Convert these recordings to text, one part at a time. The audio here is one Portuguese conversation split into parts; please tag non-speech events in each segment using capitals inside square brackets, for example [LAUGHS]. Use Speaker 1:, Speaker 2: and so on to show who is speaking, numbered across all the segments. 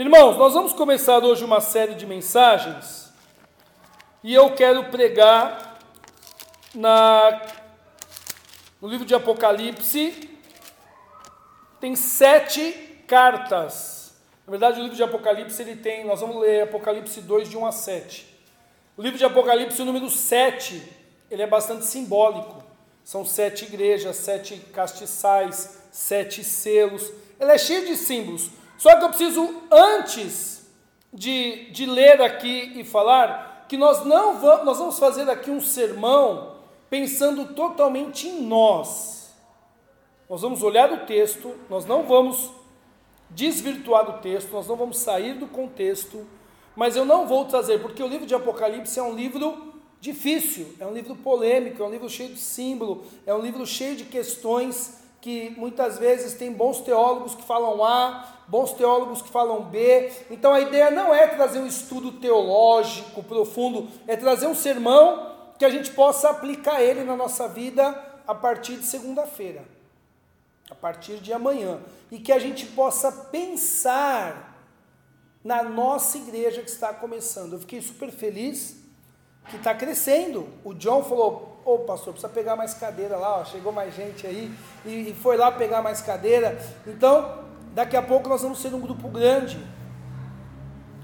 Speaker 1: Irmãos, nós vamos começar hoje uma série de mensagens e eu quero pregar na, no livro de Apocalipse. Tem sete cartas. Na verdade, o livro de Apocalipse ele tem, nós vamos ler Apocalipse 2, de 1 a 7. O livro de Apocalipse, o número 7, ele é bastante simbólico. São sete igrejas, sete castiçais, sete selos. Ele é cheio de símbolos. Só que eu preciso, antes de, de ler aqui e falar, que nós não vamos, nós vamos fazer aqui um sermão pensando totalmente em nós. Nós vamos olhar o texto, nós não vamos desvirtuar do texto, nós não vamos sair do contexto, mas eu não vou trazer, porque o livro de Apocalipse é um livro difícil, é um livro polêmico, é um livro cheio de símbolo, é um livro cheio de questões que muitas vezes tem bons teólogos que falam A, bons teólogos que falam B. Então a ideia não é trazer um estudo teológico profundo, é trazer um sermão que a gente possa aplicar ele na nossa vida a partir de segunda-feira, a partir de amanhã, e que a gente possa pensar na nossa igreja que está começando. Eu fiquei super feliz que está crescendo. O John falou: Ô pastor, precisa pegar mais cadeira lá, ó, chegou mais gente aí, e, e foi lá pegar mais cadeira. Então, daqui a pouco nós vamos ser um grupo grande.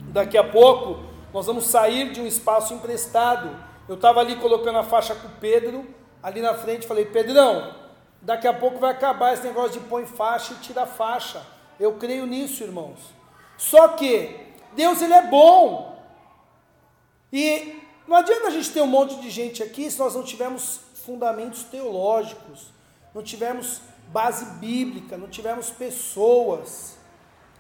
Speaker 1: Daqui a pouco nós vamos sair de um espaço emprestado. Eu estava ali colocando a faixa com o Pedro, ali na frente, falei: Pedrão, daqui a pouco vai acabar esse negócio de põe faixa e tira faixa. Eu creio nisso, irmãos. Só que Deus ele é bom. E não adianta a gente ter um monte de gente aqui se nós não tivermos fundamentos teológicos, não tivermos base bíblica, não tivermos pessoas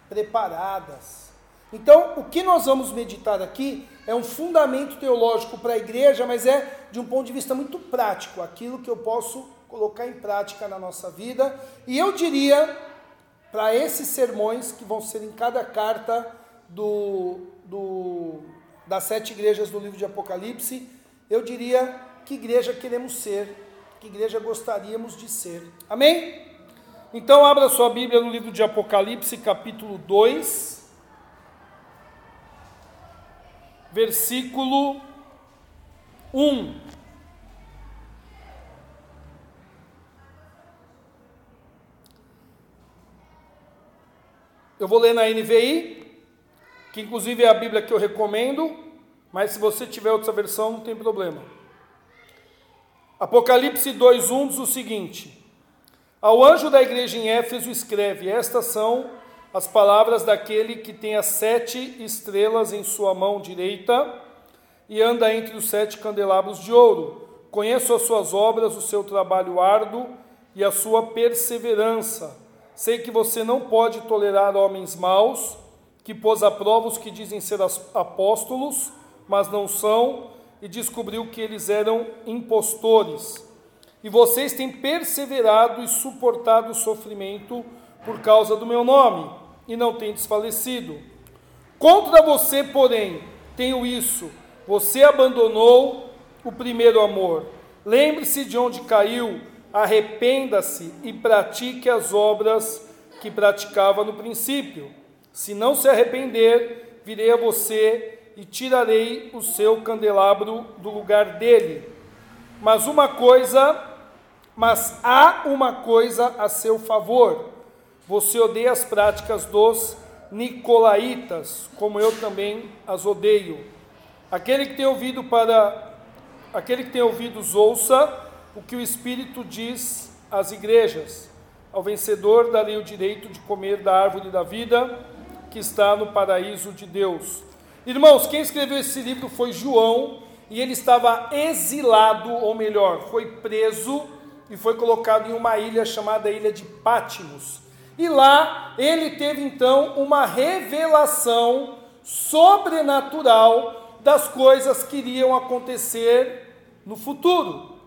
Speaker 1: preparadas. Então, o que nós vamos meditar aqui é um fundamento teológico para a igreja, mas é de um ponto de vista muito prático, aquilo que eu posso colocar em prática na nossa vida. E eu diria, para esses sermões que vão ser em cada carta do, do das sete igrejas do livro de Apocalipse, eu diria que igreja queremos ser, que igreja gostaríamos de ser. Amém? Então, abra sua Bíblia no livro de Apocalipse, capítulo 2, versículo 1. Eu vou ler na NVI, que inclusive é a Bíblia que eu recomendo, mas se você tiver outra versão, não tem problema. Apocalipse 2:1 diz o seguinte: Ao anjo da igreja em Éfeso escreve: Estas são as palavras daquele que tem as sete estrelas em sua mão direita e anda entre os sete candelabros de ouro. Conheço as suas obras, o seu trabalho árduo e a sua perseverança. Sei que você não pode tolerar homens maus que pôs à prova os que dizem ser apóstolos, mas não são, e descobriu que eles eram impostores. E vocês têm perseverado e suportado o sofrimento por causa do meu nome, e não têm desfalecido. Contra você, porém, tenho isso: você abandonou o primeiro amor. Lembre-se de onde caiu, arrependa-se e pratique as obras que praticava no princípio. Se não se arrepender, virei a você e tirarei o seu candelabro do lugar dele. Mas uma coisa, mas há uma coisa a seu favor. Você odeia as práticas dos nicolaítas, como eu também as odeio. Aquele que tem ouvido para aquele que tem ouvidos ouça o que o Espírito diz às igrejas. Ao vencedor darei o direito de comer da árvore da vida que está no paraíso de Deus. Irmãos, quem escreveu esse livro foi João, e ele estava exilado, ou melhor, foi preso e foi colocado em uma ilha chamada Ilha de Pátimos. E lá ele teve então uma revelação sobrenatural das coisas que iriam acontecer no futuro.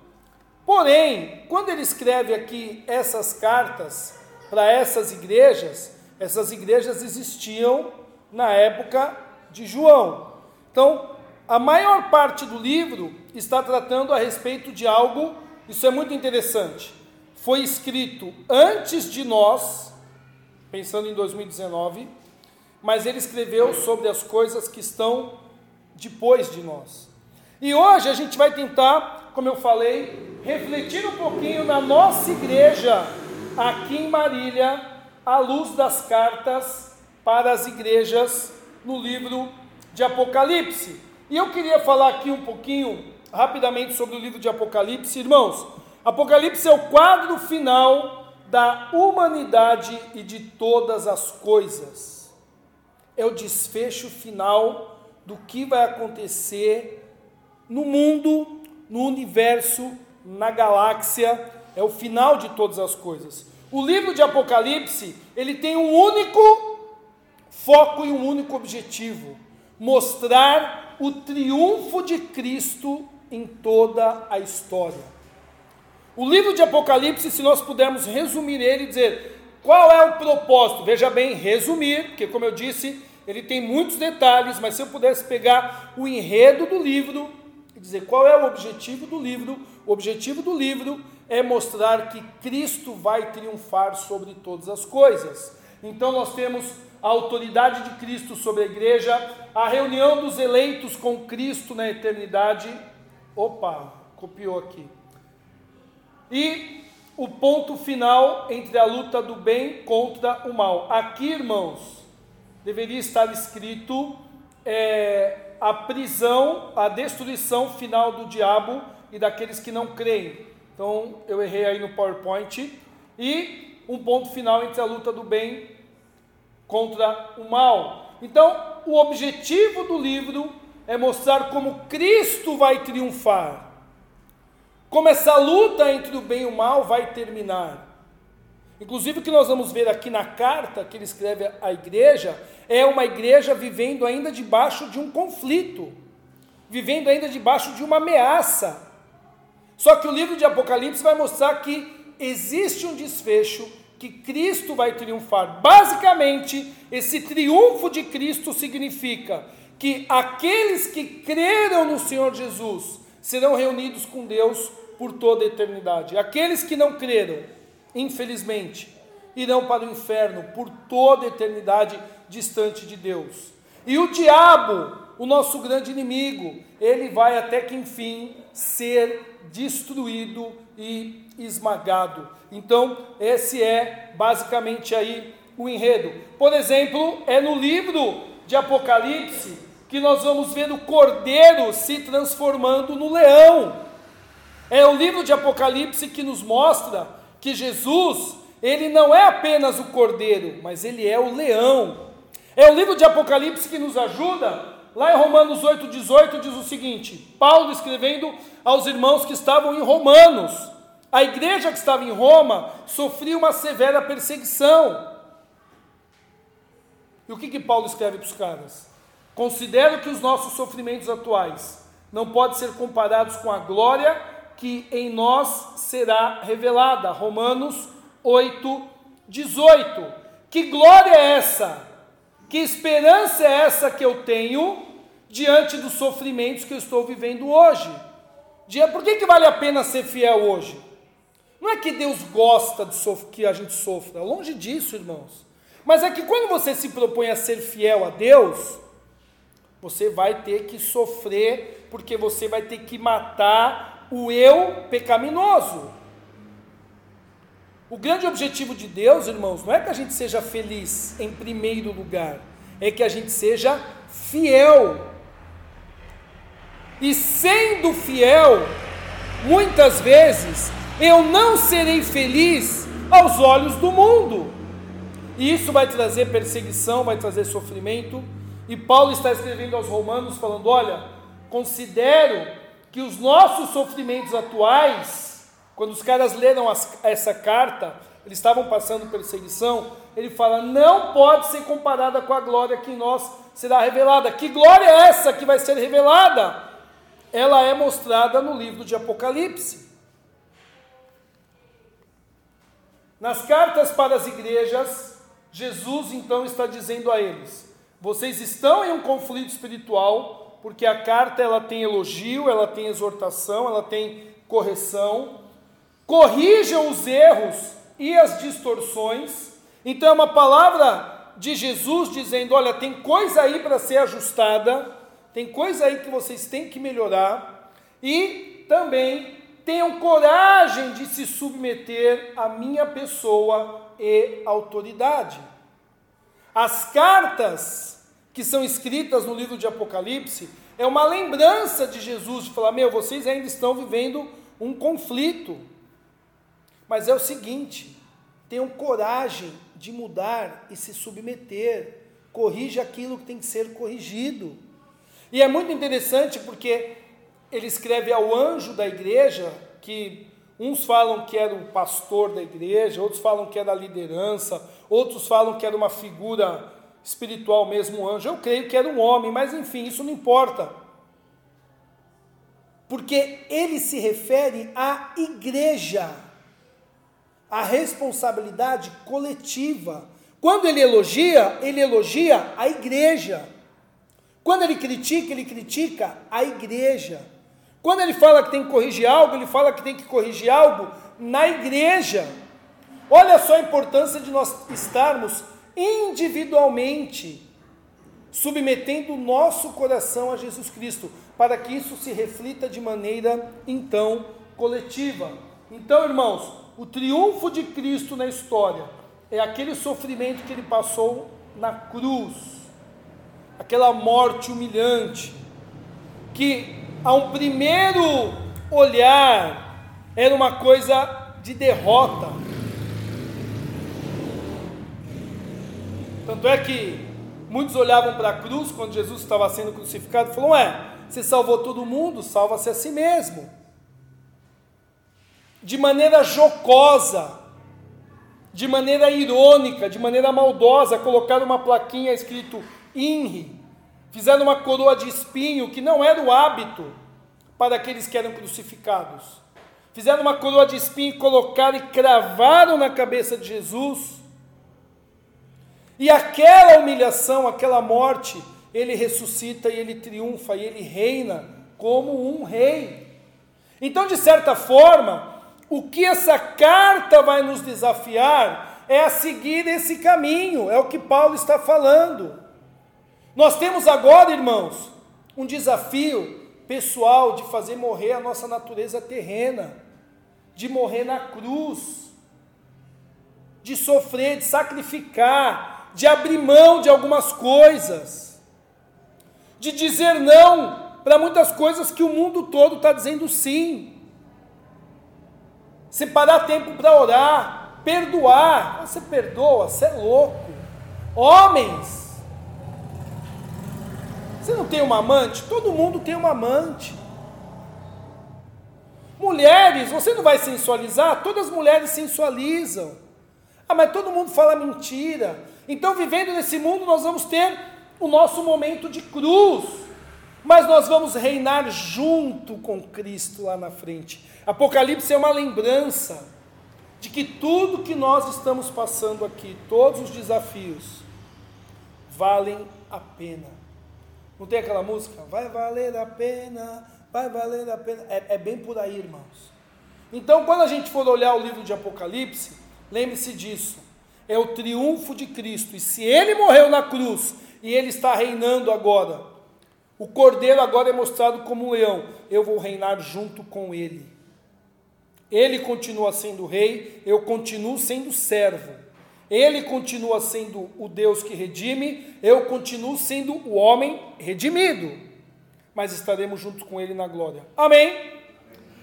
Speaker 1: Porém, quando ele escreve aqui essas cartas para essas igrejas, essas igrejas existiam na época de João. Então, a maior parte do livro está tratando a respeito de algo, isso é muito interessante. Foi escrito antes de nós, pensando em 2019, mas ele escreveu sobre as coisas que estão depois de nós. E hoje a gente vai tentar, como eu falei, refletir um pouquinho na nossa igreja aqui em Marília, à luz das cartas para as igrejas no livro de Apocalipse. E eu queria falar aqui um pouquinho rapidamente sobre o livro de Apocalipse, irmãos. Apocalipse é o quadro final da humanidade e de todas as coisas. É o desfecho final do que vai acontecer no mundo, no universo, na galáxia, é o final de todas as coisas. O livro de Apocalipse, ele tem um único foco e um único objetivo: mostrar o triunfo de Cristo em toda a história. O livro de Apocalipse, se nós pudermos resumir ele e dizer qual é o propósito, veja bem, resumir, porque como eu disse, ele tem muitos detalhes, mas se eu pudesse pegar o enredo do livro e dizer qual é o objetivo do livro, o objetivo do livro é mostrar que Cristo vai triunfar sobre todas as coisas. Então nós temos a autoridade de Cristo sobre a igreja, a reunião dos eleitos com Cristo na eternidade. Opa, copiou aqui. E o ponto final entre a luta do bem contra o mal. Aqui, irmãos, deveria estar escrito é, a prisão, a destruição final do diabo e daqueles que não creem. Então eu errei aí no PowerPoint. E um ponto final entre a luta do bem contra o mal. Então, o objetivo do livro é mostrar como Cristo vai triunfar, como essa luta entre o bem e o mal vai terminar. Inclusive, o que nós vamos ver aqui na carta que ele escreve à igreja é uma igreja vivendo ainda debaixo de um conflito, vivendo ainda debaixo de uma ameaça. Só que o livro de Apocalipse vai mostrar que existe um desfecho, que Cristo vai triunfar. Basicamente, esse triunfo de Cristo significa que aqueles que creram no Senhor Jesus serão reunidos com Deus por toda a eternidade. Aqueles que não creram, infelizmente, irão para o inferno por toda a eternidade distante de Deus. E o diabo, o nosso grande inimigo, ele vai até que enfim ser destruído e esmagado. Então, esse é basicamente aí o enredo. Por exemplo, é no livro de Apocalipse que nós vamos ver o cordeiro se transformando no leão. É o livro de Apocalipse que nos mostra que Jesus, ele não é apenas o cordeiro, mas ele é o leão. É o livro de Apocalipse que nos ajuda. Lá em Romanos 8,18 diz o seguinte: Paulo escrevendo aos irmãos que estavam em Romanos. A igreja que estava em Roma sofria uma severa perseguição. E o que, que Paulo escreve para os caras? Considero que os nossos sofrimentos atuais não podem ser comparados com a glória que em nós será revelada. Romanos 8, 18. Que glória é essa? Que esperança é essa que eu tenho diante dos sofrimentos que eu estou vivendo hoje? Por que, que vale a pena ser fiel hoje? Não é que Deus gosta de que a gente sofra, longe disso, irmãos. Mas é que quando você se propõe a ser fiel a Deus, você vai ter que sofrer, porque você vai ter que matar o eu pecaminoso. O grande objetivo de Deus, irmãos, não é que a gente seja feliz em primeiro lugar, é que a gente seja fiel. E sendo fiel, muitas vezes eu não serei feliz aos olhos do mundo. E isso vai trazer perseguição, vai trazer sofrimento. E Paulo está escrevendo aos Romanos falando: olha, considero que os nossos sofrimentos atuais, quando os caras leram as, essa carta, eles estavam passando perseguição, ele fala: não pode ser comparada com a glória que em nós será revelada. Que glória é essa que vai ser revelada? Ela é mostrada no livro de Apocalipse. Nas cartas para as igrejas, Jesus então está dizendo a eles: vocês estão em um conflito espiritual, porque a carta ela tem elogio, ela tem exortação, ela tem correção. Corrijam os erros e as distorções. Então é uma palavra de Jesus dizendo: olha, tem coisa aí para ser ajustada, tem coisa aí que vocês têm que melhorar, e também tenham coragem de se submeter à minha pessoa e autoridade. As cartas que são escritas no livro de Apocalipse é uma lembrança de Jesus de falar: meu, vocês ainda estão vivendo um conflito. Mas é o seguinte: tenham coragem de mudar e se submeter. Corrija aquilo que tem que ser corrigido. E é muito interessante porque ele escreve ao anjo da igreja, que uns falam que era o pastor da igreja, outros falam que era a liderança, outros falam que era uma figura espiritual mesmo, um anjo. Eu creio que era um homem, mas enfim, isso não importa. Porque ele se refere à igreja, à responsabilidade coletiva. Quando ele elogia, ele elogia a igreja. Quando ele critica, ele critica a igreja. Quando ele fala que tem que corrigir algo, ele fala que tem que corrigir algo na igreja. Olha só a importância de nós estarmos individualmente submetendo o nosso coração a Jesus Cristo, para que isso se reflita de maneira então coletiva. Então, irmãos, o triunfo de Cristo na história é aquele sofrimento que ele passou na cruz, aquela morte humilhante, que a um primeiro olhar era uma coisa de derrota. Tanto é que muitos olhavam para a cruz quando Jesus estava sendo crucificado e falaram: Ué, você salvou todo mundo, salva-se a si mesmo. De maneira jocosa, de maneira irônica, de maneira maldosa, colocaram uma plaquinha escrito INRI, Fizeram uma coroa de espinho, que não era o hábito para aqueles que eram crucificados. Fizeram uma coroa de espinho colocaram e cravaram na cabeça de Jesus. E aquela humilhação, aquela morte, ele ressuscita e ele triunfa e ele reina como um rei. Então, de certa forma, o que essa carta vai nos desafiar é a seguir esse caminho, é o que Paulo está falando. Nós temos agora, irmãos, um desafio pessoal de fazer morrer a nossa natureza terrena, de morrer na cruz, de sofrer, de sacrificar, de abrir mão de algumas coisas, de dizer não para muitas coisas que o mundo todo está dizendo sim. Separar tempo para orar, perdoar. Você perdoa, você é louco. Homens, você não tem uma amante? Todo mundo tem uma amante. Mulheres, você não vai sensualizar? Todas as mulheres sensualizam. Ah, mas todo mundo fala mentira. Então, vivendo nesse mundo, nós vamos ter o nosso momento de cruz. Mas nós vamos reinar junto com Cristo lá na frente. Apocalipse é uma lembrança de que tudo que nós estamos passando aqui, todos os desafios, valem a pena. Não tem aquela música? Vai valer a pena, vai valer a pena. É, é bem por aí, irmãos. Então, quando a gente for olhar o livro de Apocalipse, lembre-se disso. É o triunfo de Cristo. E se ele morreu na cruz e ele está reinando agora, o cordeiro agora é mostrado como um leão. Eu vou reinar junto com ele. Ele continua sendo rei, eu continuo sendo servo. Ele continua sendo o Deus que redime, eu continuo sendo o homem redimido, mas estaremos juntos com Ele na glória. Amém?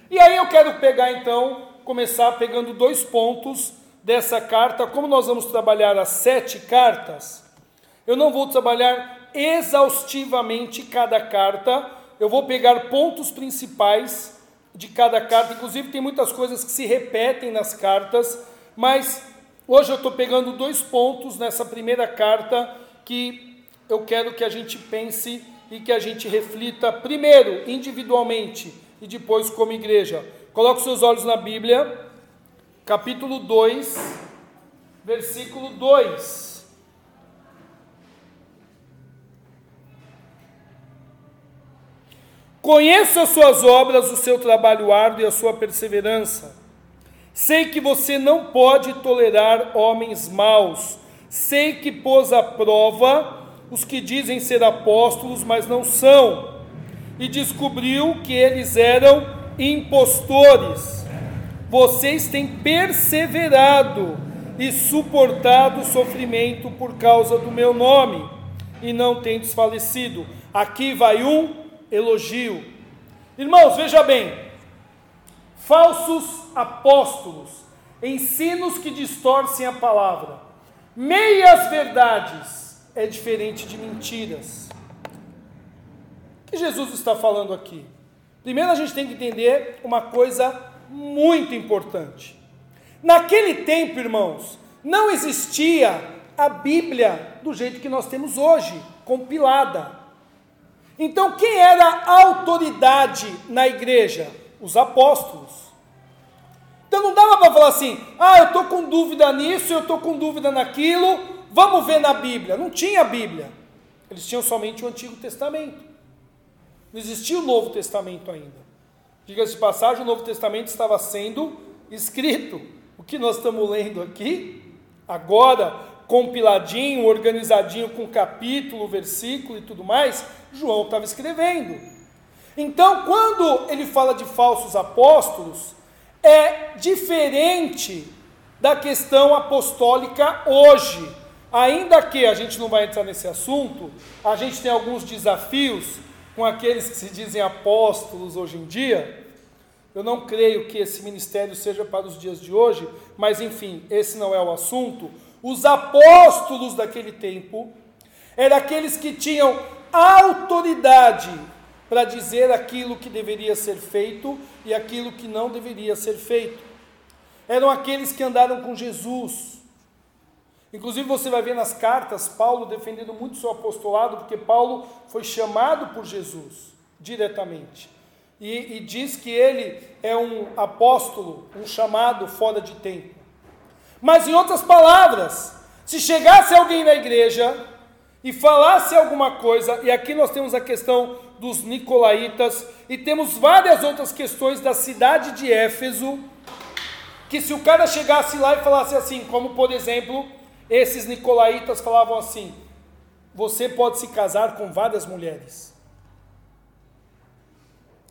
Speaker 1: E aí eu quero pegar então, começar pegando dois pontos dessa carta. Como nós vamos trabalhar as sete cartas, eu não vou trabalhar exaustivamente cada carta, eu vou pegar pontos principais de cada carta. Inclusive, tem muitas coisas que se repetem nas cartas, mas Hoje eu estou pegando dois pontos nessa primeira carta que eu quero que a gente pense e que a gente reflita, primeiro individualmente e depois como igreja. Coloque seus olhos na Bíblia, capítulo 2, versículo 2. Conheço as suas obras, o seu trabalho árduo e a sua perseverança Sei que você não pode tolerar homens maus, Sei que pôs à prova os que dizem ser apóstolos, mas não são, e descobriu que eles eram impostores. Vocês têm perseverado e suportado sofrimento por causa do meu nome, e não têm desfalecido. Aqui vai um elogio. Irmãos, veja bem: falsos apóstolos, ensinos que distorcem a palavra, meias verdades é diferente de mentiras. O que Jesus está falando aqui? Primeiro a gente tem que entender uma coisa muito importante. Naquele tempo, irmãos, não existia a Bíblia do jeito que nós temos hoje, compilada. Então, quem era a autoridade na igreja? Os apóstolos. Então não dava para falar assim, ah, eu estou com dúvida nisso, eu estou com dúvida naquilo, vamos ver na Bíblia. Não tinha Bíblia. Eles tinham somente o Antigo Testamento. Não existia o Novo Testamento ainda. Diga-se de passagem, o Novo Testamento estava sendo escrito. O que nós estamos lendo aqui, agora, compiladinho, organizadinho com capítulo, versículo e tudo mais, João estava escrevendo. Então, quando ele fala de falsos apóstolos, é diferente da questão apostólica hoje. Ainda que a gente não vai entrar nesse assunto, a gente tem alguns desafios com aqueles que se dizem apóstolos hoje em dia. Eu não creio que esse ministério seja para os dias de hoje, mas enfim, esse não é o assunto. Os apóstolos daquele tempo eram aqueles que tinham autoridade para dizer aquilo que deveria ser feito e aquilo que não deveria ser feito. Eram aqueles que andaram com Jesus. Inclusive, você vai ver nas cartas Paulo defendendo muito seu apostolado, porque Paulo foi chamado por Jesus diretamente. E, e diz que ele é um apóstolo, um chamado fora de tempo. Mas, em outras palavras, se chegasse alguém na igreja e falasse alguma coisa, e aqui nós temos a questão dos nicolaítas, e temos várias outras questões da cidade de Éfeso, que se o cara chegasse lá e falasse assim, como por exemplo, esses nicolaítas falavam assim: você pode se casar com várias mulheres.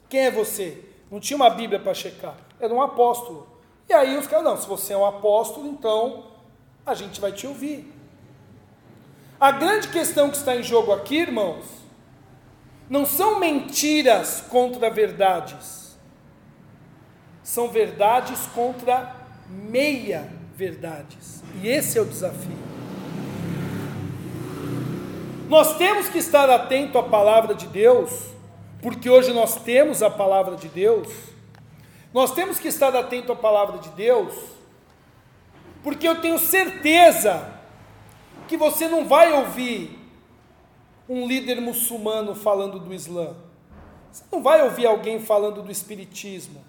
Speaker 1: Quem é você? Não tinha uma Bíblia para checar, era um apóstolo. E aí os caras, não, se você é um apóstolo, então a gente vai te ouvir. A grande questão que está em jogo aqui, irmãos, não são mentiras contra verdades, são verdades contra meia verdades. E esse é o desafio. Nós temos que estar atento à palavra de Deus, porque hoje nós temos a palavra de Deus. Nós temos que estar atento à palavra de Deus, porque eu tenho certeza que você não vai ouvir um líder muçulmano falando do Islã. Você não vai ouvir alguém falando do Espiritismo.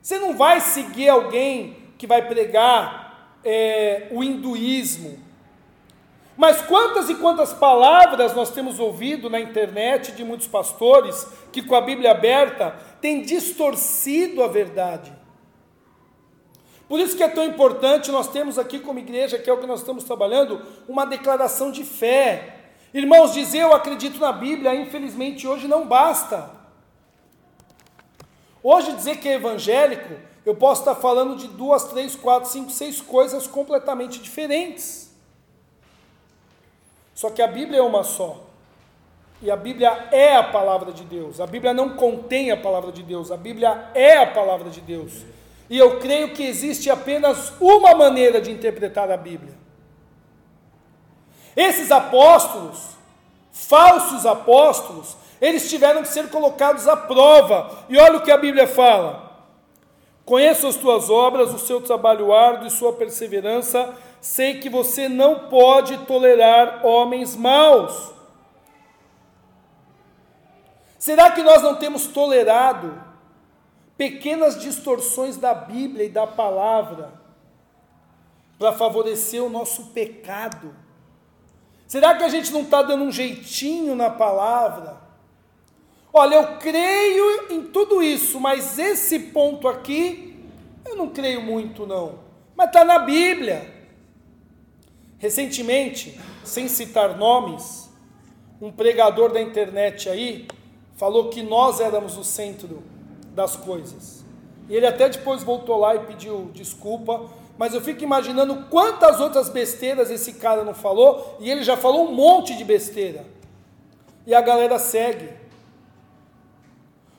Speaker 1: Você não vai seguir alguém que vai pregar é, o hinduísmo. Mas quantas e quantas palavras nós temos ouvido na internet de muitos pastores que, com a Bíblia aberta, têm distorcido a verdade. Por isso que é tão importante nós temos aqui como igreja, que é o que nós estamos trabalhando, uma declaração de fé. Irmãos, dizer eu acredito na Bíblia, infelizmente hoje não basta. Hoje dizer que é evangélico, eu posso estar falando de duas, três, quatro, cinco, seis coisas completamente diferentes. Só que a Bíblia é uma só. E a Bíblia é a palavra de Deus. A Bíblia não contém a palavra de Deus, a Bíblia é a palavra de Deus. E eu creio que existe apenas uma maneira de interpretar a Bíblia. Esses apóstolos, falsos apóstolos, eles tiveram que ser colocados à prova. E olha o que a Bíblia fala: Conheço as tuas obras, o seu trabalho árduo e sua perseverança. Sei que você não pode tolerar homens maus. Será que nós não temos tolerado pequenas distorções da Bíblia e da palavra para favorecer o nosso pecado? Será que a gente não está dando um jeitinho na palavra? Olha, eu creio em tudo isso, mas esse ponto aqui, eu não creio muito, não. Mas está na Bíblia. Recentemente, sem citar nomes, um pregador da internet aí falou que nós éramos o centro das coisas. E ele até depois voltou lá e pediu desculpa, mas eu fico imaginando quantas outras besteiras esse cara não falou, e ele já falou um monte de besteira. E a galera segue.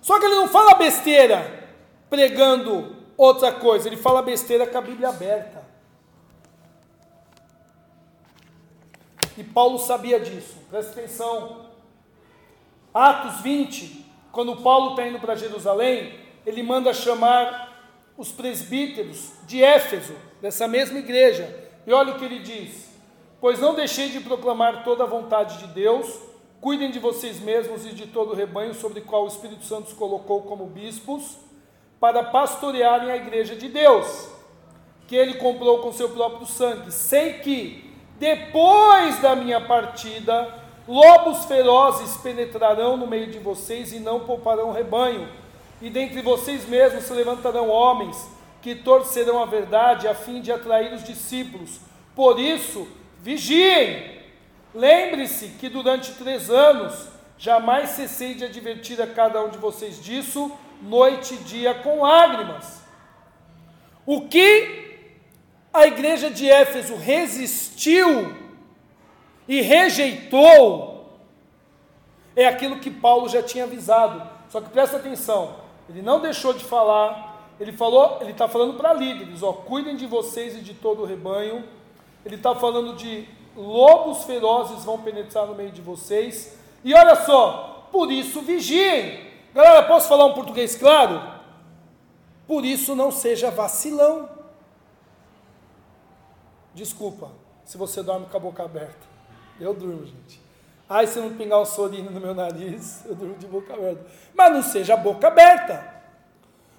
Speaker 1: Só que ele não fala besteira pregando outra coisa, ele fala besteira com a Bíblia aberta. E Paulo sabia disso, presta atenção. Atos 20, quando Paulo está indo para Jerusalém, ele manda chamar os presbíteros de Éfeso, dessa mesma igreja. E olha o que ele diz: Pois não deixei de proclamar toda a vontade de Deus, cuidem de vocês mesmos e de todo o rebanho sobre o qual o Espírito Santo os colocou como bispos, para pastorearem a igreja de Deus, que ele comprou com seu próprio sangue. Sei que, depois da minha partida, lobos ferozes penetrarão no meio de vocês e não pouparão rebanho e dentre vocês mesmos se levantarão homens que torcerão a verdade a fim de atrair os discípulos. Por isso, vigiem. Lembre-se que durante três anos jamais cessei de advertir a cada um de vocês disso, noite e dia com lágrimas. O que a igreja de Éfeso resistiu e rejeitou é aquilo que Paulo já tinha avisado. Só que presta atenção, ele não deixou de falar, ele falou, ele está falando para líderes, ó, cuidem de vocês e de todo o rebanho. Ele está falando de lobos ferozes vão penetrar no meio de vocês. E olha só, por isso vigiem. Galera, posso falar um português claro? Por isso não seja vacilão. Desculpa, se você dorme com a boca aberta. Eu durmo, gente. Ai, se não pingar um sorino no meu nariz, [LAUGHS] eu durmo de boca aberta. Mas não seja boca aberta.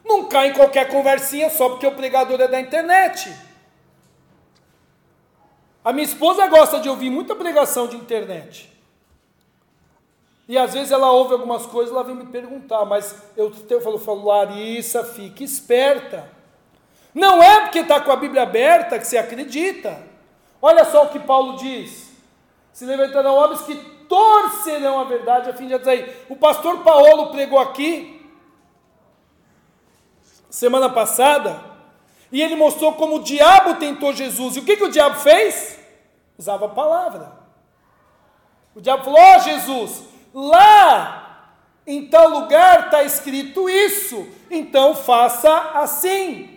Speaker 1: Não cai em qualquer conversinha só porque o pregador é da internet. A minha esposa gosta de ouvir muita pregação de internet. E às vezes ela ouve algumas coisas, ela vem me perguntar, mas eu, eu falo, eu falo, Larissa, fique esperta. Não é porque está com a Bíblia aberta que você acredita. Olha só o que Paulo diz. Se levantarão homens que torcerão a verdade a fim de atrair. O pastor Paulo pregou aqui semana passada e ele mostrou como o diabo tentou Jesus. E o que, que o diabo fez? Usava a palavra. O diabo falou: Ó oh, Jesus, lá em tal lugar está escrito isso, então faça assim.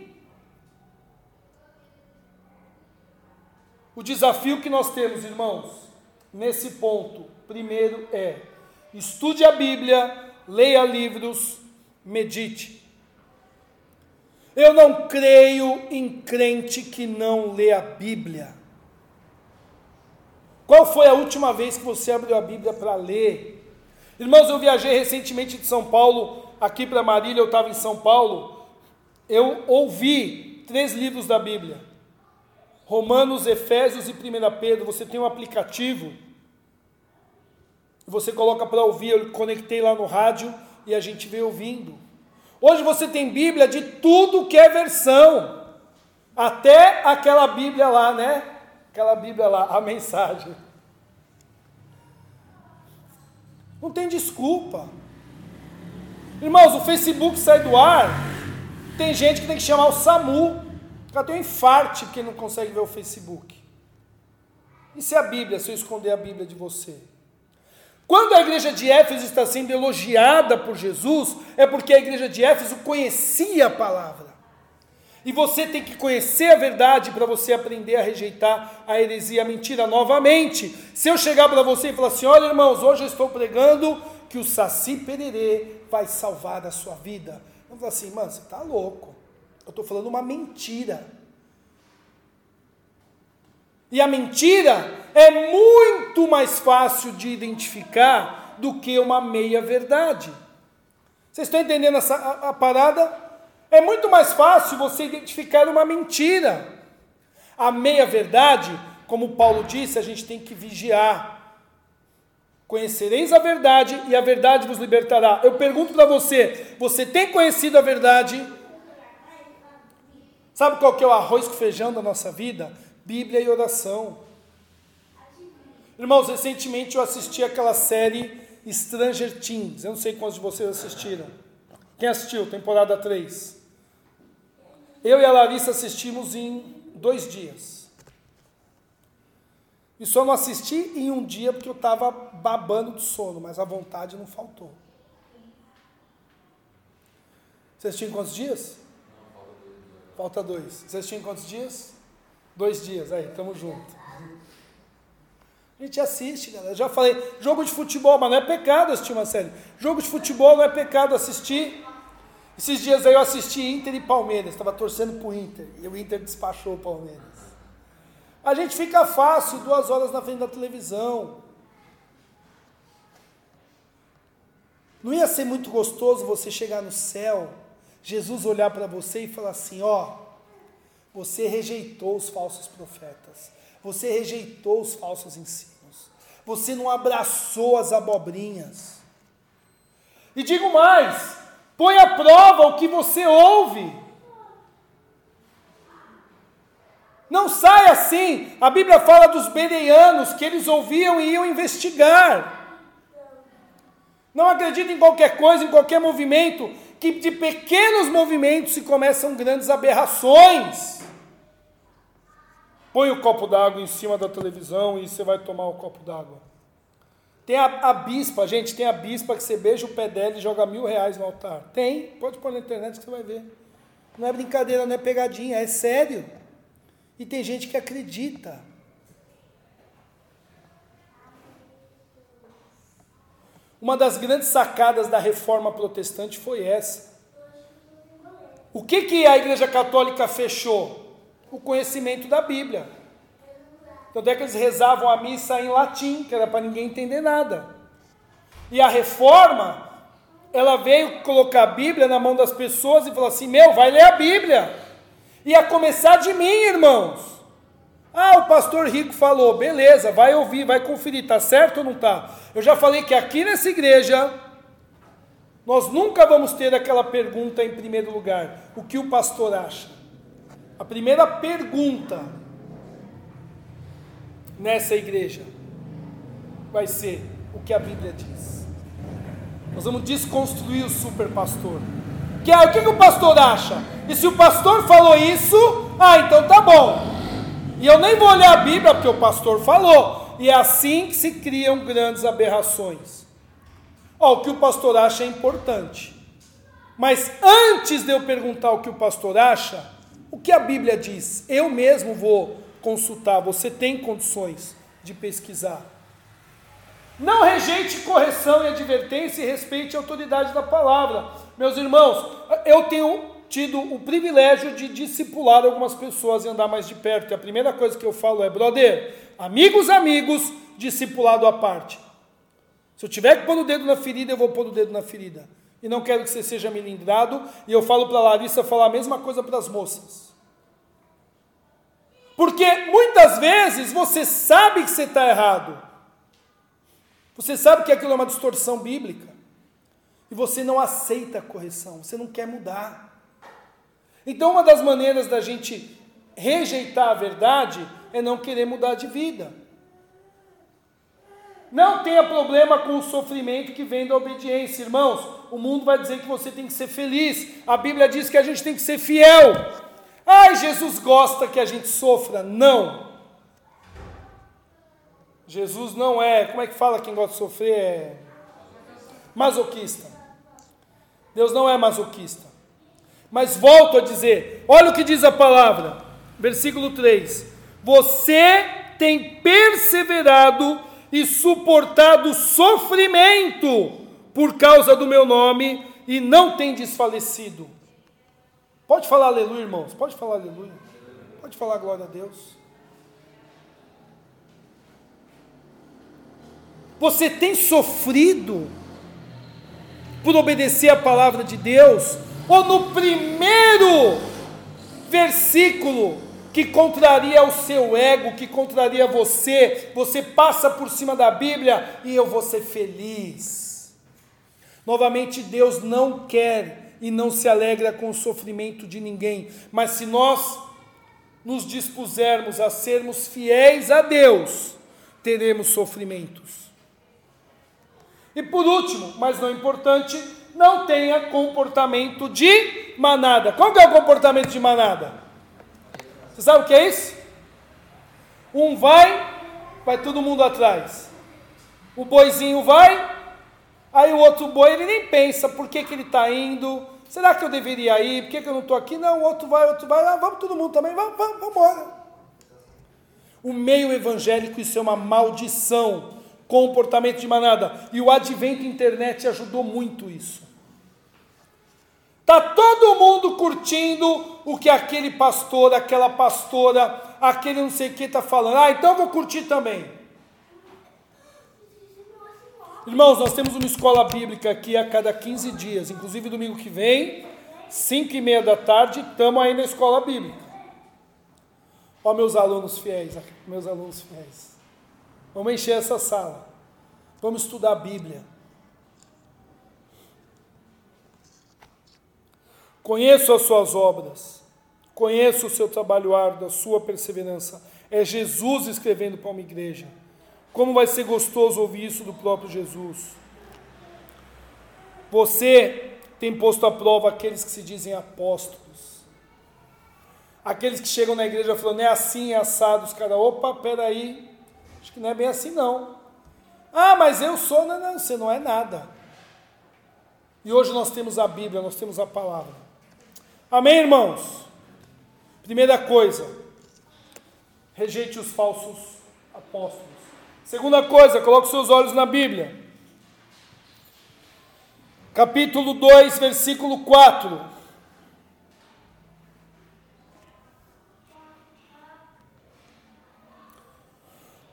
Speaker 1: O desafio que nós temos, irmãos, nesse ponto, primeiro é: estude a Bíblia, leia livros, medite. Eu não creio em crente que não lê a Bíblia. Qual foi a última vez que você abriu a Bíblia para ler? Irmãos, eu viajei recentemente de São Paulo, aqui para Marília, eu estava em São Paulo. Eu ouvi três livros da Bíblia: Romanos, Efésios e 1 Pedro. Você tem um aplicativo você coloca para ouvir, eu conectei lá no rádio e a gente veio ouvindo. Hoje você tem Bíblia de tudo que é versão, até aquela Bíblia lá, né? Aquela Bíblia lá, a mensagem. Não tem desculpa. Irmãos, o Facebook sai do ar, tem gente que tem que chamar o SAMU, já tem um infarte porque não consegue ver o Facebook. E se a Bíblia, se eu esconder a Bíblia de você? Quando a igreja de Éfeso está sendo elogiada por Jesus, é porque a igreja de Éfeso conhecia a palavra. E você tem que conhecer a verdade para você aprender a rejeitar a heresia, a mentira novamente. Se eu chegar para você e falar assim: olha, irmãos, hoje eu estou pregando que o Saci Pererê vai salvar a sua vida. Eu falo assim, mano, você está louco. Eu estou falando uma mentira. E a mentira é muito mais fácil de identificar do que uma meia-verdade. Vocês estão entendendo essa, a, a parada? É muito mais fácil você identificar uma mentira. A meia-verdade, como Paulo disse, a gente tem que vigiar. Conhecereis a verdade e a verdade vos libertará. Eu pergunto para você: você tem conhecido a verdade? Sabe qual que é o arroz com feijão da nossa vida? Bíblia e oração. Irmãos, recentemente eu assisti aquela série Stranger Things. Eu não sei quantos de vocês assistiram. Quem assistiu? Temporada 3. Eu e a Larissa assistimos em dois dias. E só não assisti em um dia porque eu estava babando de sono, mas a vontade não faltou. Você assistiu em quantos dias? Falta dois. Você assistiu em quantos dias? Dois dias, aí, tamo junto. A gente assiste, galera. Já falei, jogo de futebol, mas não é pecado assistir uma série. Jogo de futebol não é pecado assistir. Esses dias aí eu assisti Inter e Palmeiras, estava torcendo pro Inter, e o Inter despachou o Palmeiras. A gente fica fácil, duas horas na frente da televisão. Não ia ser muito gostoso você chegar no céu Jesus olhar para você e falar assim: ó, você rejeitou os falsos profetas, você rejeitou os falsos ensinos, você não abraçou as abobrinhas. E digo mais: põe à prova o que você ouve. Não sai assim. A Bíblia fala dos bereanos que eles ouviam e iam investigar. Não acredita em qualquer coisa, em qualquer movimento que de pequenos movimentos se começam grandes aberrações. Põe o copo d'água em cima da televisão e você vai tomar o copo d'água. Tem a, a, bispa, gente, tem a bispa que você beija o pé dela e joga mil reais no altar. Tem, pode pôr na internet que você vai ver. Não é brincadeira, não é pegadinha, é sério. E tem gente que acredita. Uma das grandes sacadas da reforma protestante foi essa. O que, que a Igreja Católica fechou? O conhecimento da Bíblia. Então, é que eles rezavam a missa em latim, que era para ninguém entender nada. E a reforma, ela veio colocar a Bíblia na mão das pessoas e falou assim: Meu, vai ler a Bíblia. E a começar de mim, irmãos. Ah, o pastor Rico falou, beleza, vai ouvir, vai conferir, tá certo ou não tá? Eu já falei que aqui nessa igreja nós nunca vamos ter aquela pergunta em primeiro lugar, o que o pastor acha? A primeira pergunta nessa igreja vai ser o que a Bíblia diz. Nós vamos desconstruir o super pastor. Que é o que, que o pastor acha? E se o pastor falou isso, ah, então tá bom. E eu nem vou olhar a Bíblia porque o pastor falou. E é assim que se criam grandes aberrações. Ó, o que o pastor acha é importante. Mas antes de eu perguntar o que o pastor acha, o que a Bíblia diz? Eu mesmo vou consultar. Você tem condições de pesquisar. Não rejeite correção e advertência e respeite a autoridade da palavra. Meus irmãos, eu tenho tido o privilégio de discipular algumas pessoas e andar mais de perto. E a primeira coisa que eu falo é, brother, amigos, amigos, discipulado à parte. Se eu tiver que pôr o dedo na ferida, eu vou pôr o dedo na ferida. E não quero que você seja melindrado. E eu falo para a Larissa falar a mesma coisa para as moças. Porque muitas vezes você sabe que você está errado. Você sabe que aquilo é uma distorção bíblica. E você não aceita a correção, você não quer mudar. Então, uma das maneiras da gente rejeitar a verdade é não querer mudar de vida. Não tenha problema com o sofrimento que vem da obediência, irmãos. O mundo vai dizer que você tem que ser feliz. A Bíblia diz que a gente tem que ser fiel. Ai, Jesus gosta que a gente sofra. Não. Jesus não é, como é que fala quem gosta de sofrer? É masoquista. Deus não é masoquista. Mas volto a dizer, olha o que diz a palavra, versículo 3: Você tem perseverado e suportado sofrimento por causa do meu nome e não tem desfalecido. Pode falar aleluia, irmãos? Pode falar aleluia. Pode falar glória a Deus. Você tem sofrido por obedecer a palavra de Deus? Ou no primeiro versículo que contraria o seu ego, que contraria você, você passa por cima da Bíblia e eu vou ser feliz. Novamente, Deus não quer e não se alegra com o sofrimento de ninguém, mas se nós nos dispusermos a sermos fiéis a Deus, teremos sofrimentos. E por último, mas não importante, não tenha comportamento de manada. Qual que é o comportamento de manada? Você sabe o que é isso? Um vai, vai todo mundo atrás. O boizinho vai, aí o outro boi ele nem pensa por que, que ele está indo. Será que eu deveria ir? Por que, que eu não estou aqui? Não, o outro vai, o outro vai. Ah, vamos todo mundo também, vamos, vamos, vamos embora. O meio evangélico, isso é uma maldição comportamento de manada. E o advento internet ajudou muito isso. Tá todo mundo curtindo o que aquele pastor, aquela pastora, aquele não sei o que está falando. Ah, então eu vou curtir também. Irmãos, nós temos uma escola bíblica aqui a cada 15 dias, inclusive domingo que vem, 5 e meia da tarde, estamos aí na escola bíblica. Ó meus alunos fiéis, meus alunos fiéis. Vamos encher essa sala. Vamos estudar a Bíblia. Conheço as suas obras, conheço o seu trabalho árduo, a sua perseverança. É Jesus escrevendo para uma igreja. Como vai ser gostoso ouvir isso do próprio Jesus. Você tem posto à prova aqueles que se dizem apóstolos. Aqueles que chegam na igreja falando, é assim, é assado, os caras, opa, peraí, Acho que não é bem assim, não. Ah, mas eu sou. Não, não, você não é nada. E hoje nós temos a Bíblia, nós temos a palavra. Amém, irmãos? Primeira coisa, rejeite os falsos apóstolos. Segunda coisa, coloque seus olhos na Bíblia. Capítulo 2, versículo 4.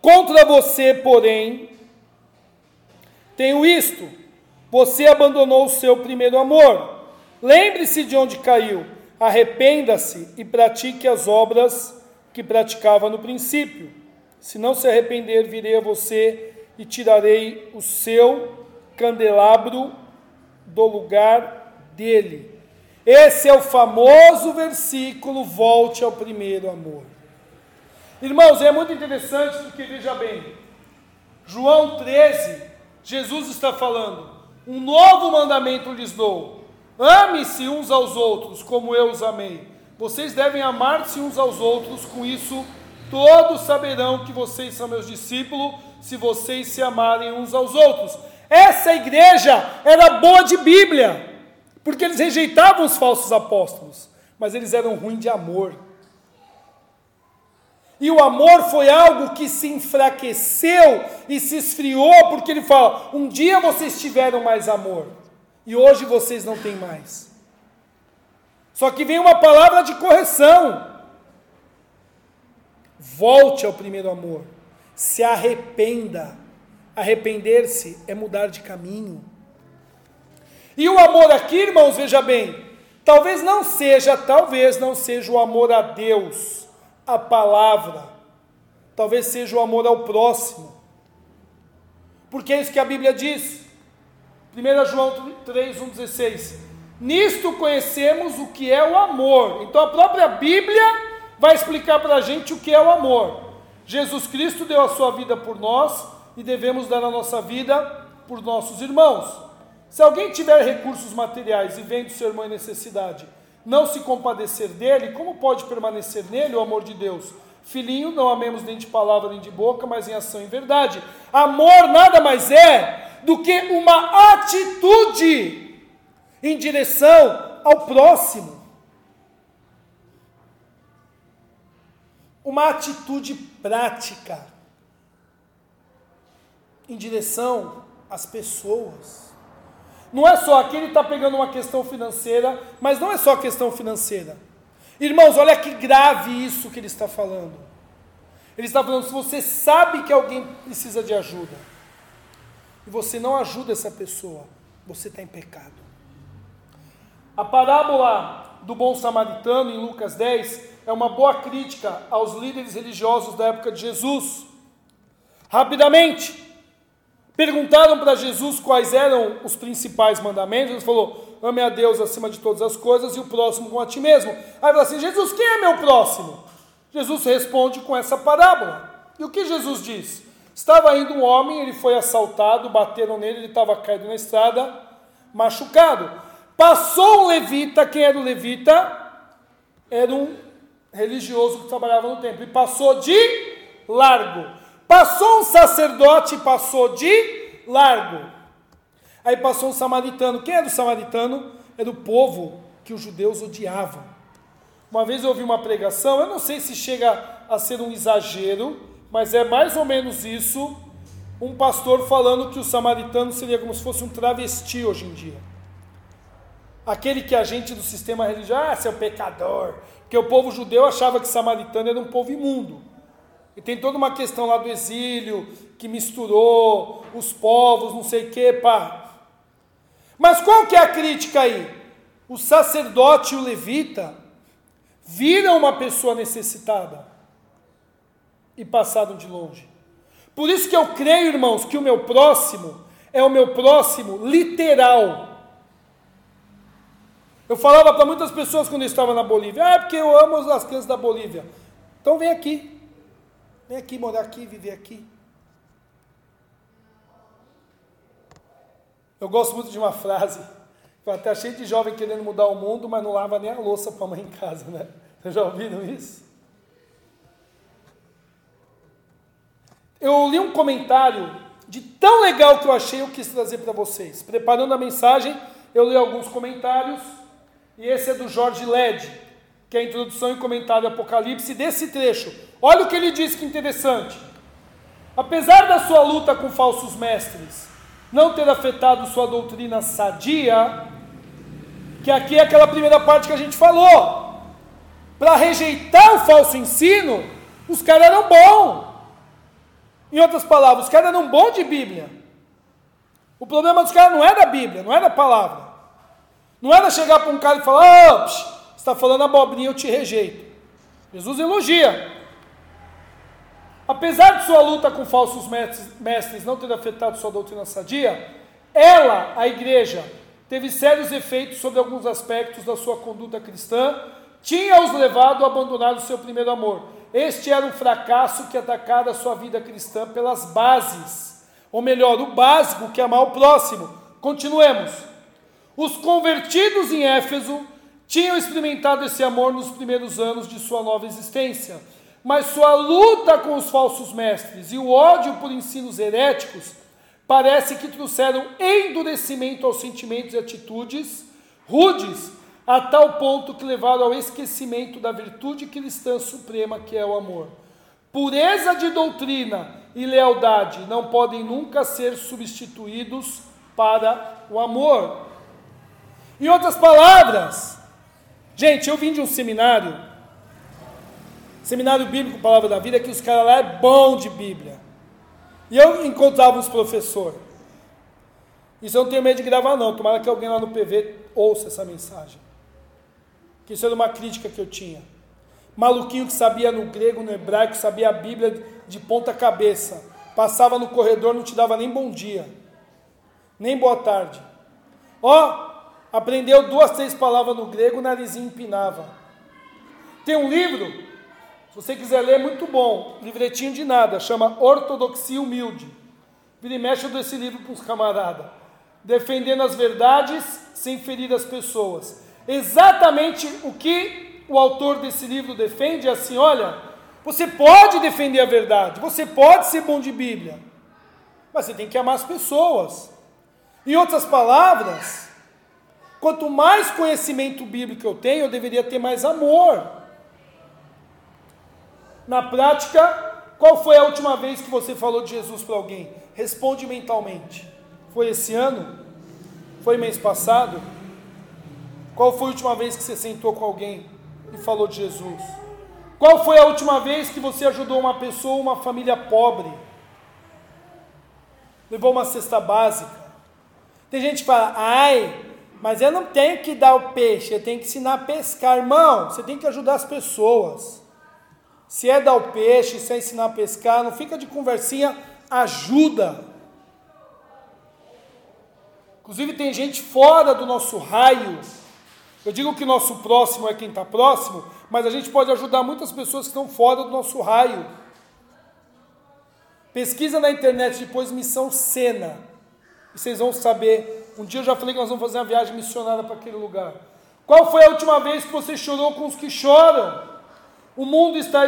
Speaker 1: Contra você, porém, tenho isto: você abandonou o seu primeiro amor. Lembre-se de onde caiu, arrependa-se e pratique as obras que praticava no princípio. Se não se arrepender, virei a você e tirarei o seu candelabro do lugar dele. Esse é o famoso versículo: volte ao primeiro amor. Irmãos, é muito interessante porque, veja bem, João 13, Jesus está falando: um novo mandamento lhes dou. Ame-se uns aos outros, como eu os amei. Vocês devem amar-se uns aos outros, com isso todos saberão que vocês são meus discípulos, se vocês se amarem uns aos outros. Essa igreja era boa de Bíblia, porque eles rejeitavam os falsos apóstolos, mas eles eram ruins de amor. E o amor foi algo que se enfraqueceu e se esfriou, porque ele fala: um dia vocês tiveram mais amor, e hoje vocês não têm mais. Só que vem uma palavra de correção. Volte ao primeiro amor. Se arrependa. Arrepender-se é mudar de caminho. E o amor aqui, irmãos, veja bem, talvez não seja, talvez não seja o amor a Deus a palavra, talvez seja o amor ao próximo, porque é isso que a Bíblia diz. 1 João 3, 1,16. Nisto conhecemos o que é o amor. Então a própria Bíblia vai explicar para a gente o que é o amor. Jesus Cristo deu a sua vida por nós e devemos dar a nossa vida por nossos irmãos. Se alguém tiver recursos materiais e vende seu irmão em necessidade, não se compadecer dele, como pode permanecer nele o amor de Deus? Filhinho, não amemos nem de palavra nem de boca, mas em ação e verdade. Amor nada mais é do que uma atitude em direção ao próximo. Uma atitude prática em direção às pessoas. Não é só aqui, ele está pegando uma questão financeira, mas não é só questão financeira. Irmãos, olha que grave isso que ele está falando. Ele está falando: se você sabe que alguém precisa de ajuda, e você não ajuda essa pessoa, você está em pecado. A parábola do bom samaritano, em Lucas 10, é uma boa crítica aos líderes religiosos da época de Jesus. Rapidamente, Perguntaram para Jesus quais eram os principais mandamentos. Ele falou: ame a Deus acima de todas as coisas e o próximo com a ti mesmo. Aí falou assim: Jesus, quem é meu próximo? Jesus responde com essa parábola. E o que Jesus diz? Estava indo um homem, ele foi assaltado, bateram nele, ele estava caído na estrada, machucado. Passou um levita, quem era o levita? Era um religioso que trabalhava no templo, e passou de largo. Passou um sacerdote, passou de largo. Aí passou um samaritano. Quem era o samaritano? Era o povo que os judeus odiavam. Uma vez eu ouvi uma pregação, eu não sei se chega a ser um exagero, mas é mais ou menos isso. Um pastor falando que o samaritano seria como se fosse um travesti hoje em dia. Aquele que a gente do sistema religioso, ah, seu pecador. Porque o povo judeu achava que samaritano era um povo imundo. E tem toda uma questão lá do exílio, que misturou os povos, não sei o que, pá. Mas qual que é a crítica aí? O sacerdote e o levita viram uma pessoa necessitada e passaram de longe. Por isso que eu creio, irmãos, que o meu próximo é o meu próximo literal. Eu falava para muitas pessoas quando eu estava na Bolívia, ah, é porque eu amo as crianças da Bolívia. Então vem aqui. Vem aqui morar aqui, viver aqui. Eu gosto muito de uma frase Está cheio de jovem querendo mudar o mundo, mas não lava nem a louça para a mãe em casa, né? Vocês já ouviram isso? Eu li um comentário de tão legal que eu achei, eu quis trazer para vocês. Preparando a mensagem, eu li alguns comentários, e esse é do Jorge Led, que é a introdução e comentário do Apocalipse desse trecho. Olha o que ele diz que interessante. Apesar da sua luta com falsos mestres não ter afetado sua doutrina sadia, que aqui é aquela primeira parte que a gente falou. Para rejeitar o falso ensino, os caras eram bons. Em outras palavras, os caras eram bons de Bíblia. O problema dos caras não era a Bíblia, não era a palavra. Não era chegar para um cara e falar, oh, você está falando abobrinha, eu te rejeito. Jesus elogia. Apesar de sua luta com falsos mestres não ter afetado sua doutrina sadia, ela, a igreja, teve sérios efeitos sobre alguns aspectos da sua conduta cristã, tinha-os levado a abandonar o seu primeiro amor. Este era um fracasso que atacara a sua vida cristã pelas bases, ou melhor, o básico que é amar o próximo. Continuemos. Os convertidos em Éfeso tinham experimentado esse amor nos primeiros anos de sua nova existência, mas sua luta com os falsos mestres e o ódio por ensinos heréticos parece que trouxeram endurecimento aos sentimentos e atitudes rudes, a tal ponto que levaram ao esquecimento da virtude cristã suprema que é o amor. Pureza de doutrina e lealdade não podem nunca ser substituídos para o amor. Em outras palavras, gente, eu vim de um seminário, seminário bíblico Palavra da Vida, que os caras lá é bom de Bíblia. E eu encontrava os professores. Isso eu não tenho medo de gravar, não. Tomara que alguém lá no PV ouça essa mensagem. Que isso era uma crítica que eu tinha. Maluquinho que sabia no grego, no hebraico, sabia a Bíblia de ponta cabeça. Passava no corredor, não te dava nem bom dia, nem boa tarde. Ó, aprendeu duas, três palavras no grego, o narizinho empinava. Tem um livro se você quiser ler, é muito bom. Livretinho de nada, chama Ortodoxia Humilde. Vira e mexe eu esse livro para os camaradas. Defendendo as verdades sem ferir as pessoas. Exatamente o que o autor desse livro defende é assim: olha, você pode defender a verdade, você pode ser bom de Bíblia, mas você tem que amar as pessoas. Em outras palavras, quanto mais conhecimento bíblico eu tenho, eu deveria ter mais amor. Na prática, qual foi a última vez que você falou de Jesus para alguém? Responde mentalmente. Foi esse ano? Foi mês passado? Qual foi a última vez que você sentou com alguém e falou de Jesus? Qual foi a última vez que você ajudou uma pessoa, uma família pobre? Levou uma cesta básica? Tem gente que fala, ai, mas eu não tenho que dar o peixe, eu tenho que ensinar a pescar. Irmão, você tem que ajudar as pessoas. Se é dar o peixe, se é ensinar a pescar, não fica de conversinha, ajuda. Inclusive tem gente fora do nosso raio. Eu digo que nosso próximo é quem está próximo, mas a gente pode ajudar muitas pessoas que estão fora do nosso raio. Pesquisa na internet depois Missão Sena. E vocês vão saber. Um dia eu já falei que nós vamos fazer uma viagem missionária para aquele lugar. Qual foi a última vez que você chorou com os que choram? O mundo está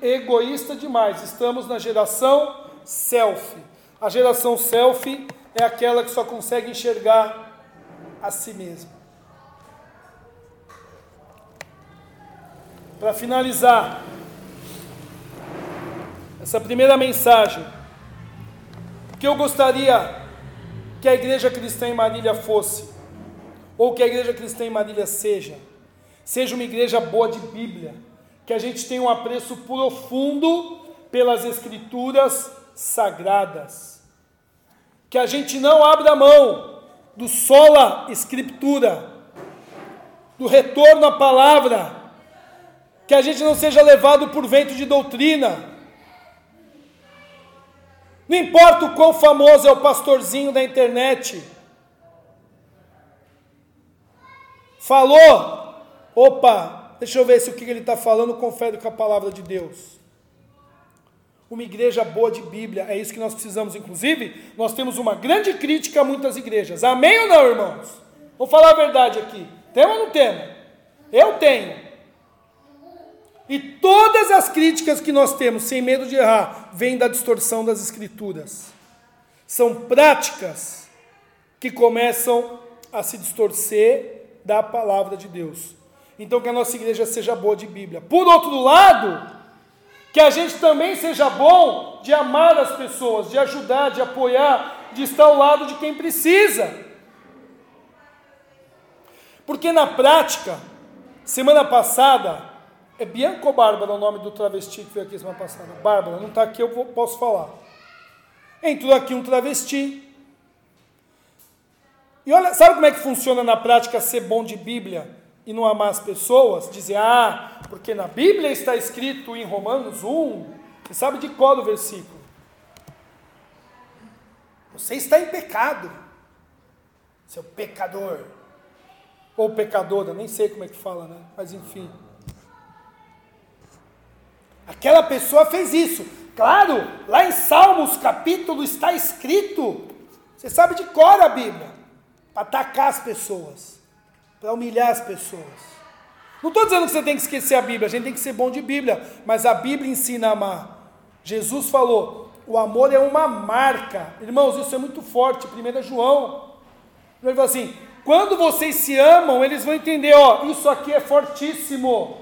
Speaker 1: egoísta demais. Estamos na geração selfie. A geração selfie é aquela que só consegue enxergar a si mesma. Para finalizar, essa primeira mensagem, que eu gostaria que a igreja cristã em Marília fosse, ou que a igreja cristã em Marília seja, seja uma igreja boa de Bíblia, que a gente tenha um apreço profundo pelas Escrituras sagradas, que a gente não abra mão do sola escritura, do retorno à palavra, que a gente não seja levado por vento de doutrina. Não importa o quão famoso é o pastorzinho da internet. Falou, opa, deixa eu ver se o que ele está falando confere com a palavra de Deus. Uma igreja boa de Bíblia, é isso que nós precisamos. Inclusive, nós temos uma grande crítica a muitas igrejas. Amém ou não, irmãos? Vou falar a verdade aqui. Tem ou não tem? Eu tenho. E todas as críticas que nós temos, sem medo de errar, vêm da distorção das Escrituras. São práticas que começam a se distorcer da palavra de Deus. Então, que a nossa igreja seja boa de Bíblia. Por outro lado, que a gente também seja bom de amar as pessoas, de ajudar, de apoiar, de estar ao lado de quem precisa. Porque na prática, semana passada, é Bianca ou Bárbara o nome do travesti que veio aqui semana passada? Bárbara, não está aqui, eu posso falar. Entrou aqui um travesti. E olha, sabe como é que funciona na prática ser bom de Bíblia e não amar as pessoas? Dizer, ah, porque na Bíblia está escrito em Romanos 1, você sabe de qual o versículo? Você está em pecado, seu pecador. Ou pecadora, nem sei como é que fala, né? Mas enfim. Aquela pessoa fez isso. Claro, lá em Salmos capítulo está escrito. Você sabe de cor a Bíblia. Para atacar as pessoas. Para humilhar as pessoas. Não estou dizendo que você tem que esquecer a Bíblia, a gente tem que ser bom de Bíblia, mas a Bíblia ensina a amar. Jesus falou: o amor é uma marca. Irmãos, isso é muito forte. 1 João. Ele falou assim: quando vocês se amam, eles vão entender, ó, isso aqui é fortíssimo.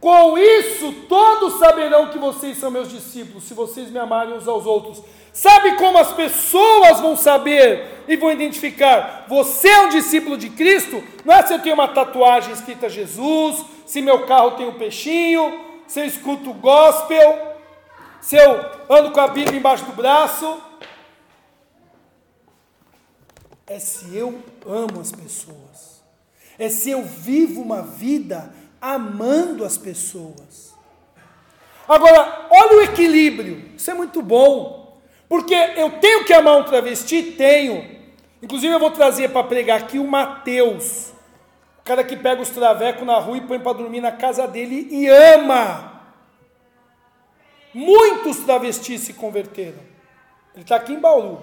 Speaker 1: Com isso, todos saberão que vocês são meus discípulos, se vocês me amarem uns aos outros. Sabe como as pessoas vão saber e vão identificar? Você é um discípulo de Cristo? Não é se eu tenho uma tatuagem escrita Jesus, se meu carro tem um peixinho, se eu escuto gospel, se eu ando com a Bíblia embaixo do braço. É se eu amo as pessoas, é se eu vivo uma vida amando as pessoas. Agora, olha o equilíbrio, isso é muito bom, porque eu tenho que amar um travesti? Tenho. Inclusive, eu vou trazer para pregar aqui o Mateus, o cara que pega os travecos na rua e põe para dormir na casa dele e ama. Muitos travestis se converteram. Ele está aqui em Bauru.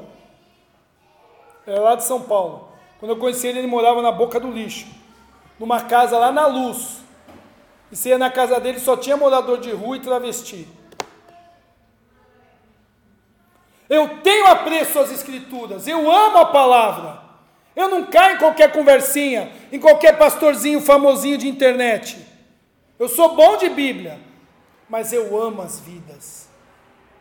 Speaker 1: É lá de São Paulo. Quando eu conheci ele, ele morava na boca do lixo, numa casa lá na luz. E você ia na casa dele, só tinha morador de rua e travesti. Eu tenho apreço às escrituras, eu amo a palavra. Eu não caio em qualquer conversinha, em qualquer pastorzinho famosinho de internet. Eu sou bom de Bíblia, mas eu amo as vidas.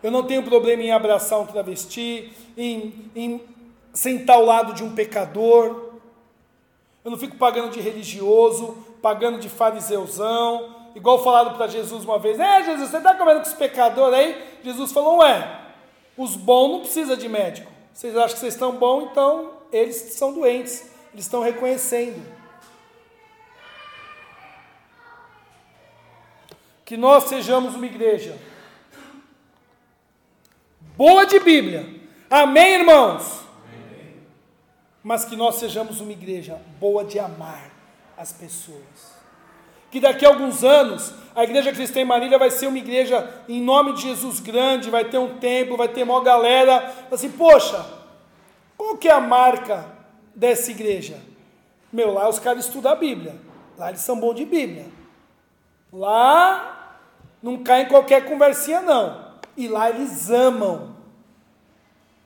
Speaker 1: Eu não tenho problema em abraçar um travesti, em, em sentar ao lado de um pecador. Eu não fico pagando de religioso, pagando de fariseuzão, igual falaram para Jesus uma vez: É, Jesus, você está comendo com os pecadores aí? Jesus falou: Ué, os bons não precisam de médico. Vocês acham que vocês estão bons, então eles são doentes, eles estão reconhecendo. Que nós sejamos uma igreja boa de Bíblia. Amém, irmãos? Amém. Mas que nós sejamos uma igreja boa de amar as pessoas. que daqui a alguns anos a igreja cristã em Marília vai ser uma igreja em nome de Jesus grande, vai ter um templo, vai ter uma galera. Assim, poxa, qual que é a marca dessa igreja? Meu, lá os caras estudam a Bíblia. Lá eles são bons de Bíblia. Lá não cai em qualquer conversinha, não. E lá eles amam.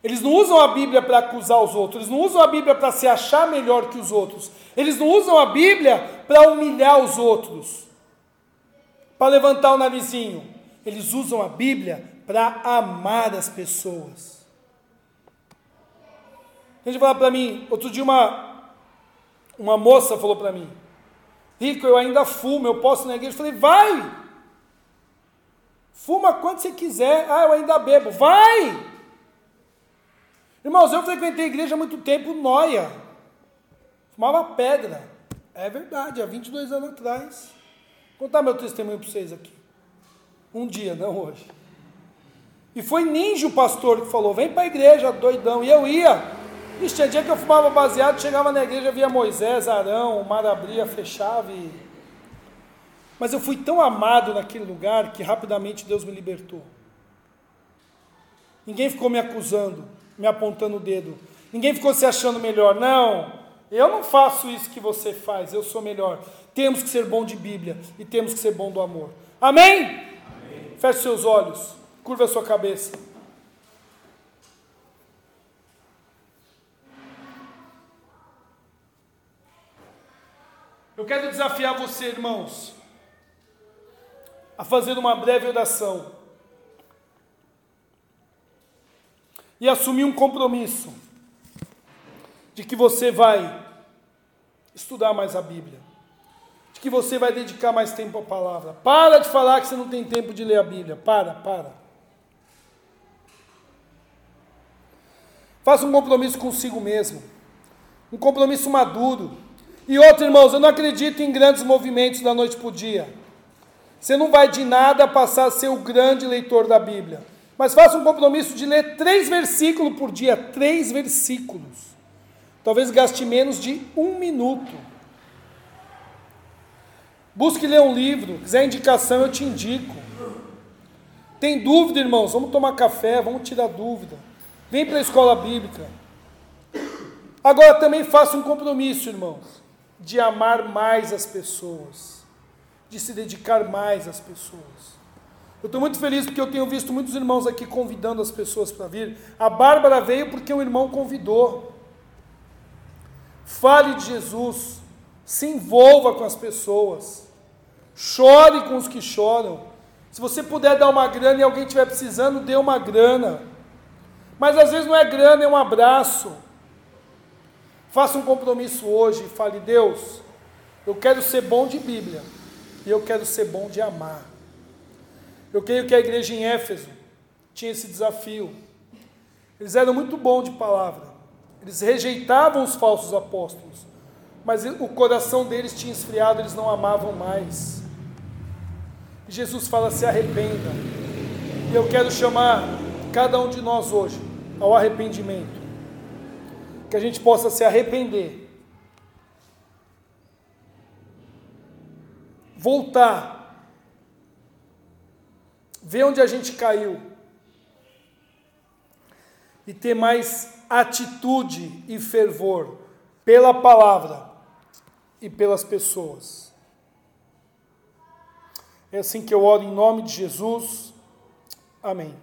Speaker 1: Eles não usam a Bíblia para acusar os outros, eles não usam a Bíblia para se achar melhor que os outros, eles não usam a Bíblia para humilhar os outros, para levantar o narizinho. Eles usam a Bíblia para amar as pessoas. A gente fala para mim, outro dia uma, uma moça falou para mim, Rico, eu ainda fumo, eu posso na igreja? Eu falei, vai! Fuma quanto você quiser. Ah, eu ainda bebo. Vai! Irmãos, eu frequentei a igreja há muito tempo, noia. Fumava pedra. É verdade, há 22 anos atrás. Vou contar meu testemunho para vocês aqui. Um dia, não hoje. E foi ninja o pastor que falou: vem para a igreja, doidão. E eu ia. Ixi, tinha dia que eu fumava baseado, chegava na igreja, via Moisés, Arão, o mar abria, fechava e. Mas eu fui tão amado naquele lugar que rapidamente Deus me libertou. Ninguém ficou me acusando me apontando o dedo. Ninguém ficou se achando melhor. Não, eu não faço isso que você faz, eu sou melhor. Temos que ser bom de Bíblia e temos que ser bom do amor. Amém? Amém. Feche seus olhos, curva a sua cabeça. Eu quero desafiar você, irmãos, a fazer uma breve oração e assumir um compromisso de que você vai estudar mais a Bíblia, de que você vai dedicar mais tempo à palavra. Para de falar que você não tem tempo de ler a Bíblia. Para, para. Faça um compromisso consigo mesmo, um compromisso maduro. E outro, irmãos, eu não acredito em grandes movimentos da noite para o dia. Você não vai de nada passar a ser o grande leitor da Bíblia. Mas faça um compromisso de ler três versículos por dia, três versículos. Talvez gaste menos de um minuto. Busque ler um livro, quiser indicação, eu te indico. Tem dúvida, irmãos? Vamos tomar café, vamos tirar dúvida. Vem para a escola bíblica. Agora também faça um compromisso, irmãos, de amar mais as pessoas, de se dedicar mais às pessoas. Eu estou muito feliz porque eu tenho visto muitos irmãos aqui convidando as pessoas para vir. A Bárbara veio porque um irmão convidou. Fale de Jesus, se envolva com as pessoas, chore com os que choram. Se você puder dar uma grana e alguém estiver precisando, dê uma grana. Mas às vezes não é grana, é um abraço. Faça um compromisso hoje e fale: Deus, eu quero ser bom de Bíblia e eu quero ser bom de amar. Eu creio que a igreja em Éfeso tinha esse desafio. Eles eram muito bons de palavra. Eles rejeitavam os falsos apóstolos. Mas o coração deles tinha esfriado, eles não amavam mais. E Jesus fala: se arrependa. E eu quero chamar cada um de nós hoje ao arrependimento. Que a gente possa se arrepender. Voltar ver onde a gente caiu e ter mais atitude e fervor pela palavra e pelas pessoas. É assim que eu oro em nome de Jesus. Amém.